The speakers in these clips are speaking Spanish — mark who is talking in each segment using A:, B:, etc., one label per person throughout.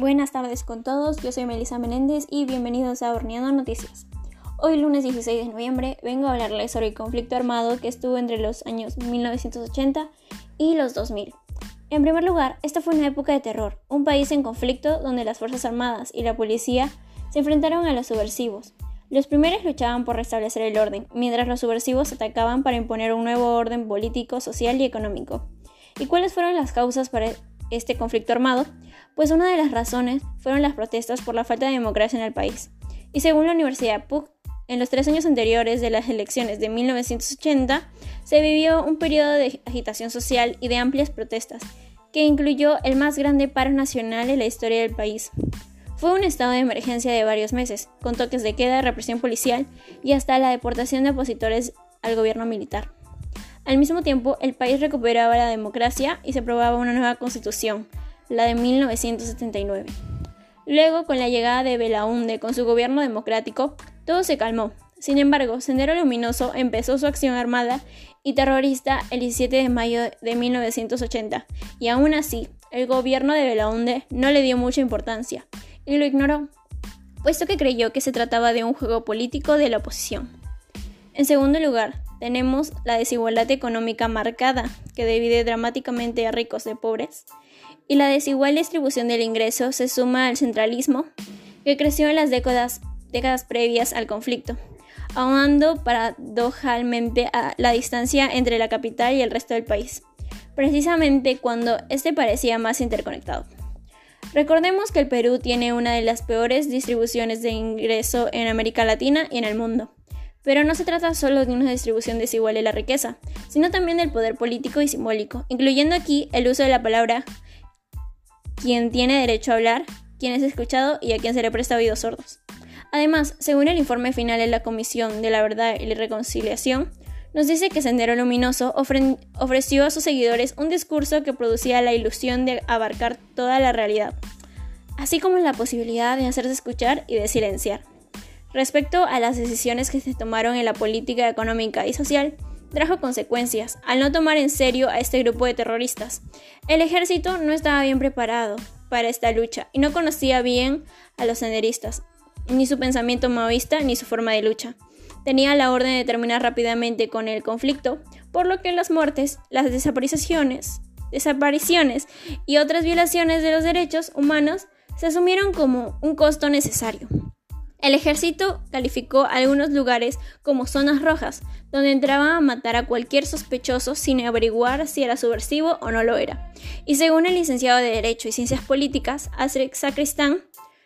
A: Buenas tardes con todos, yo soy Melissa Menéndez y bienvenidos a Horneando Noticias. Hoy lunes 16 de noviembre vengo a hablarles sobre el conflicto armado que estuvo entre los años 1980 y los 2000. En primer lugar, esta fue una época de terror, un país en conflicto donde las Fuerzas Armadas y la policía se enfrentaron a los subversivos. Los primeros luchaban por restablecer el orden, mientras los subversivos atacaban para imponer un nuevo orden político, social y económico. ¿Y cuáles fueron las causas para este conflicto armado? Pues una de las razones fueron las protestas por la falta de democracia en el país. Y según la Universidad PUC, en los tres años anteriores de las elecciones de 1980 se vivió un periodo de agitación social y de amplias protestas, que incluyó el más grande paro nacional en la historia del país. Fue un estado de emergencia de varios meses, con toques de queda, represión policial y hasta la deportación de opositores al gobierno militar. Al mismo tiempo, el país recuperaba la democracia y se aprobaba una nueva constitución, la de 1979. Luego, con la llegada de Belaunde con su gobierno democrático, todo se calmó. Sin embargo, Sendero Luminoso empezó su acción armada y terrorista el 17 de mayo de 1980, y aún así, el gobierno de Belaunde no le dio mucha importancia y lo ignoró, puesto que creyó que se trataba de un juego político de la oposición. En segundo lugar, tenemos la desigualdad económica marcada, que divide dramáticamente a ricos de pobres, y la desigual distribución del ingreso se suma al centralismo que creció en las décadas, décadas previas al conflicto, ahondando paradojalmente la distancia entre la capital y el resto del país, precisamente cuando este parecía más interconectado. Recordemos que el Perú tiene una de las peores distribuciones de ingreso en América Latina y en el mundo. Pero no se trata solo de una distribución desigual de la riqueza, sino también del poder político y simbólico, incluyendo aquí el uso de la palabra quien tiene derecho a hablar, quien es escuchado y a quien se le presta oídos sordos. Además, según el informe final de la Comisión de la Verdad y la Reconciliación, nos dice que Sendero Luminoso ofreció a sus seguidores un discurso que producía la ilusión de abarcar toda la realidad, así como la posibilidad de hacerse escuchar y de silenciar. Respecto a las decisiones que se tomaron en la política económica y social, trajo consecuencias al no tomar en serio a este grupo de terroristas. El ejército no estaba bien preparado para esta lucha y no conocía bien a los senderistas, ni su pensamiento maoísta ni su forma de lucha. Tenía la orden de terminar rápidamente con el conflicto, por lo que las muertes, las desapariciones, desapariciones y otras violaciones de los derechos humanos se asumieron como un costo necesario. El ejército calificó algunos lugares como zonas rojas, donde entraban a matar a cualquier sospechoso sin averiguar si era subversivo o no lo era. Y según el licenciado de Derecho y Ciencias Políticas, Astrid Sacristán,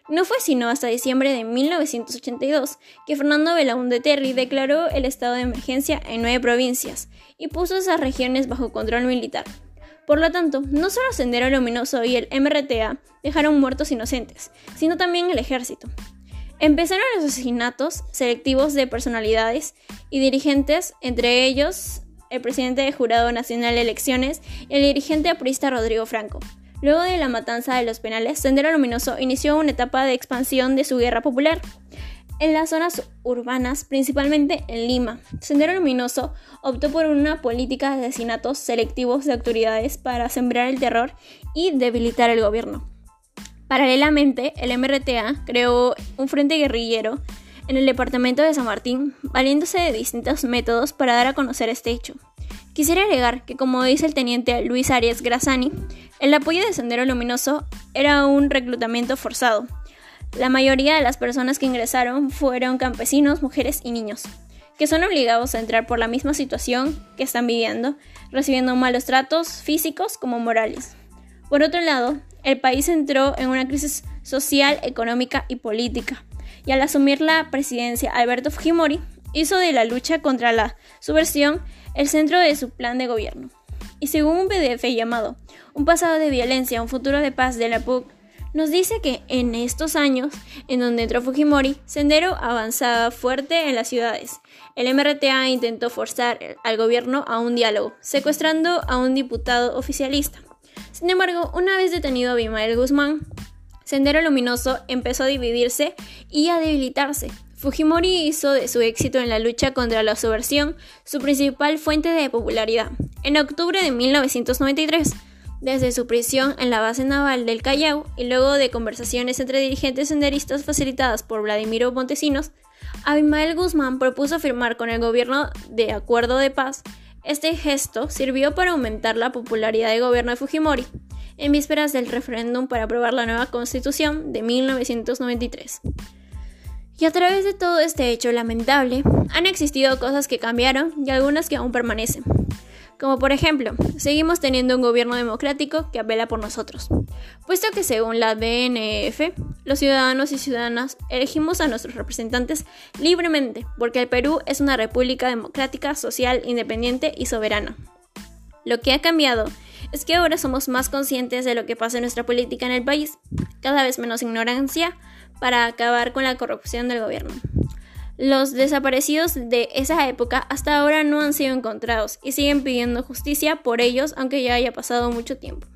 A: no fue sino hasta diciembre de 1982 que Fernando Belaúnde Terry declaró el estado de emergencia en nueve provincias y puso esas regiones bajo control militar. Por lo tanto, no solo Sendero Luminoso y el MRTA dejaron muertos inocentes, sino también el ejército. Empezaron los asesinatos selectivos de personalidades y dirigentes, entre ellos el presidente del Jurado Nacional de Elecciones y el dirigente aprista Rodrigo Franco. Luego de la matanza de los penales, Sendero Luminoso inició una etapa de expansión de su guerra popular. En las zonas urbanas, principalmente en Lima, Sendero Luminoso optó por una política de asesinatos selectivos de autoridades para sembrar el terror y debilitar el gobierno. Paralelamente, el MRTA creó un frente guerrillero en el departamento de San Martín, valiéndose de distintos métodos para dar a conocer este hecho. Quisiera agregar que, como dice el teniente Luis Arias Grassani, el apoyo de Sendero Luminoso era un reclutamiento forzado. La mayoría de las personas que ingresaron fueron campesinos, mujeres y niños, que son obligados a entrar por la misma situación que están viviendo, recibiendo malos tratos físicos como morales. Por otro lado, el país entró en una crisis social, económica y política, y al asumir la presidencia, Alberto Fujimori hizo de la lucha contra la subversión el centro de su plan de gobierno. Y según un PDF llamado Un pasado de violencia, un futuro de paz de la PUC, nos dice que en estos años en donde entró Fujimori, Sendero avanzaba fuerte en las ciudades. El MRTA intentó forzar al gobierno a un diálogo, secuestrando a un diputado oficialista. Sin embargo, una vez detenido Abimael Guzmán, Sendero Luminoso empezó a dividirse y a debilitarse. Fujimori hizo de su éxito en la lucha contra la subversión su principal fuente de popularidad. En octubre de 1993, desde su prisión en la base naval del Callao y luego de conversaciones entre dirigentes senderistas facilitadas por Vladimiro Montesinos, Abimael Guzmán propuso firmar con el gobierno de acuerdo de paz. Este gesto sirvió para aumentar la popularidad del gobierno de Fujimori en vísperas del referéndum para aprobar la nueva constitución de 1993. Y a través de todo este hecho lamentable, han existido cosas que cambiaron y algunas que aún permanecen. Como por ejemplo, seguimos teniendo un gobierno democrático que apela por nosotros, puesto que según la DNF, los ciudadanos y ciudadanas elegimos a nuestros representantes libremente, porque el Perú es una república democrática, social, independiente y soberana. Lo que ha cambiado es que ahora somos más conscientes de lo que pasa en nuestra política en el país, cada vez menos ignorancia para acabar con la corrupción del gobierno. Los desaparecidos de esa época hasta ahora no han sido encontrados y siguen pidiendo justicia por ellos aunque ya haya pasado mucho tiempo.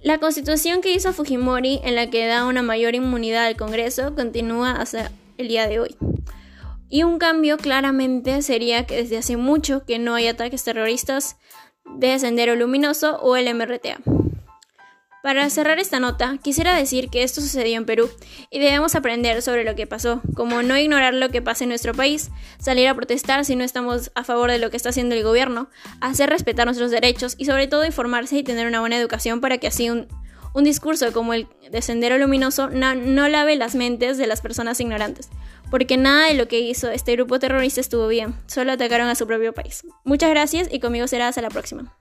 A: La constitución que hizo Fujimori en la que da una mayor inmunidad al Congreso continúa hasta el día de hoy. Y un cambio claramente sería que desde hace mucho que no hay ataques terroristas de Sendero Luminoso o el MRTA. Para cerrar esta nota, quisiera decir que esto sucedió en Perú y debemos aprender sobre lo que pasó, como no ignorar lo que pasa en nuestro país, salir a protestar si no estamos a favor de lo que está haciendo el gobierno, hacer respetar nuestros derechos y sobre todo informarse y tener una buena educación para que así un, discurso como el de Sendero Luminoso no, no lave las mentes de las personas ignorantes, porque nada de lo que hizo este grupo terrorista estuvo bien, solo atacaron a su propio país. Muchas gracias y conmigo será hasta la próxima.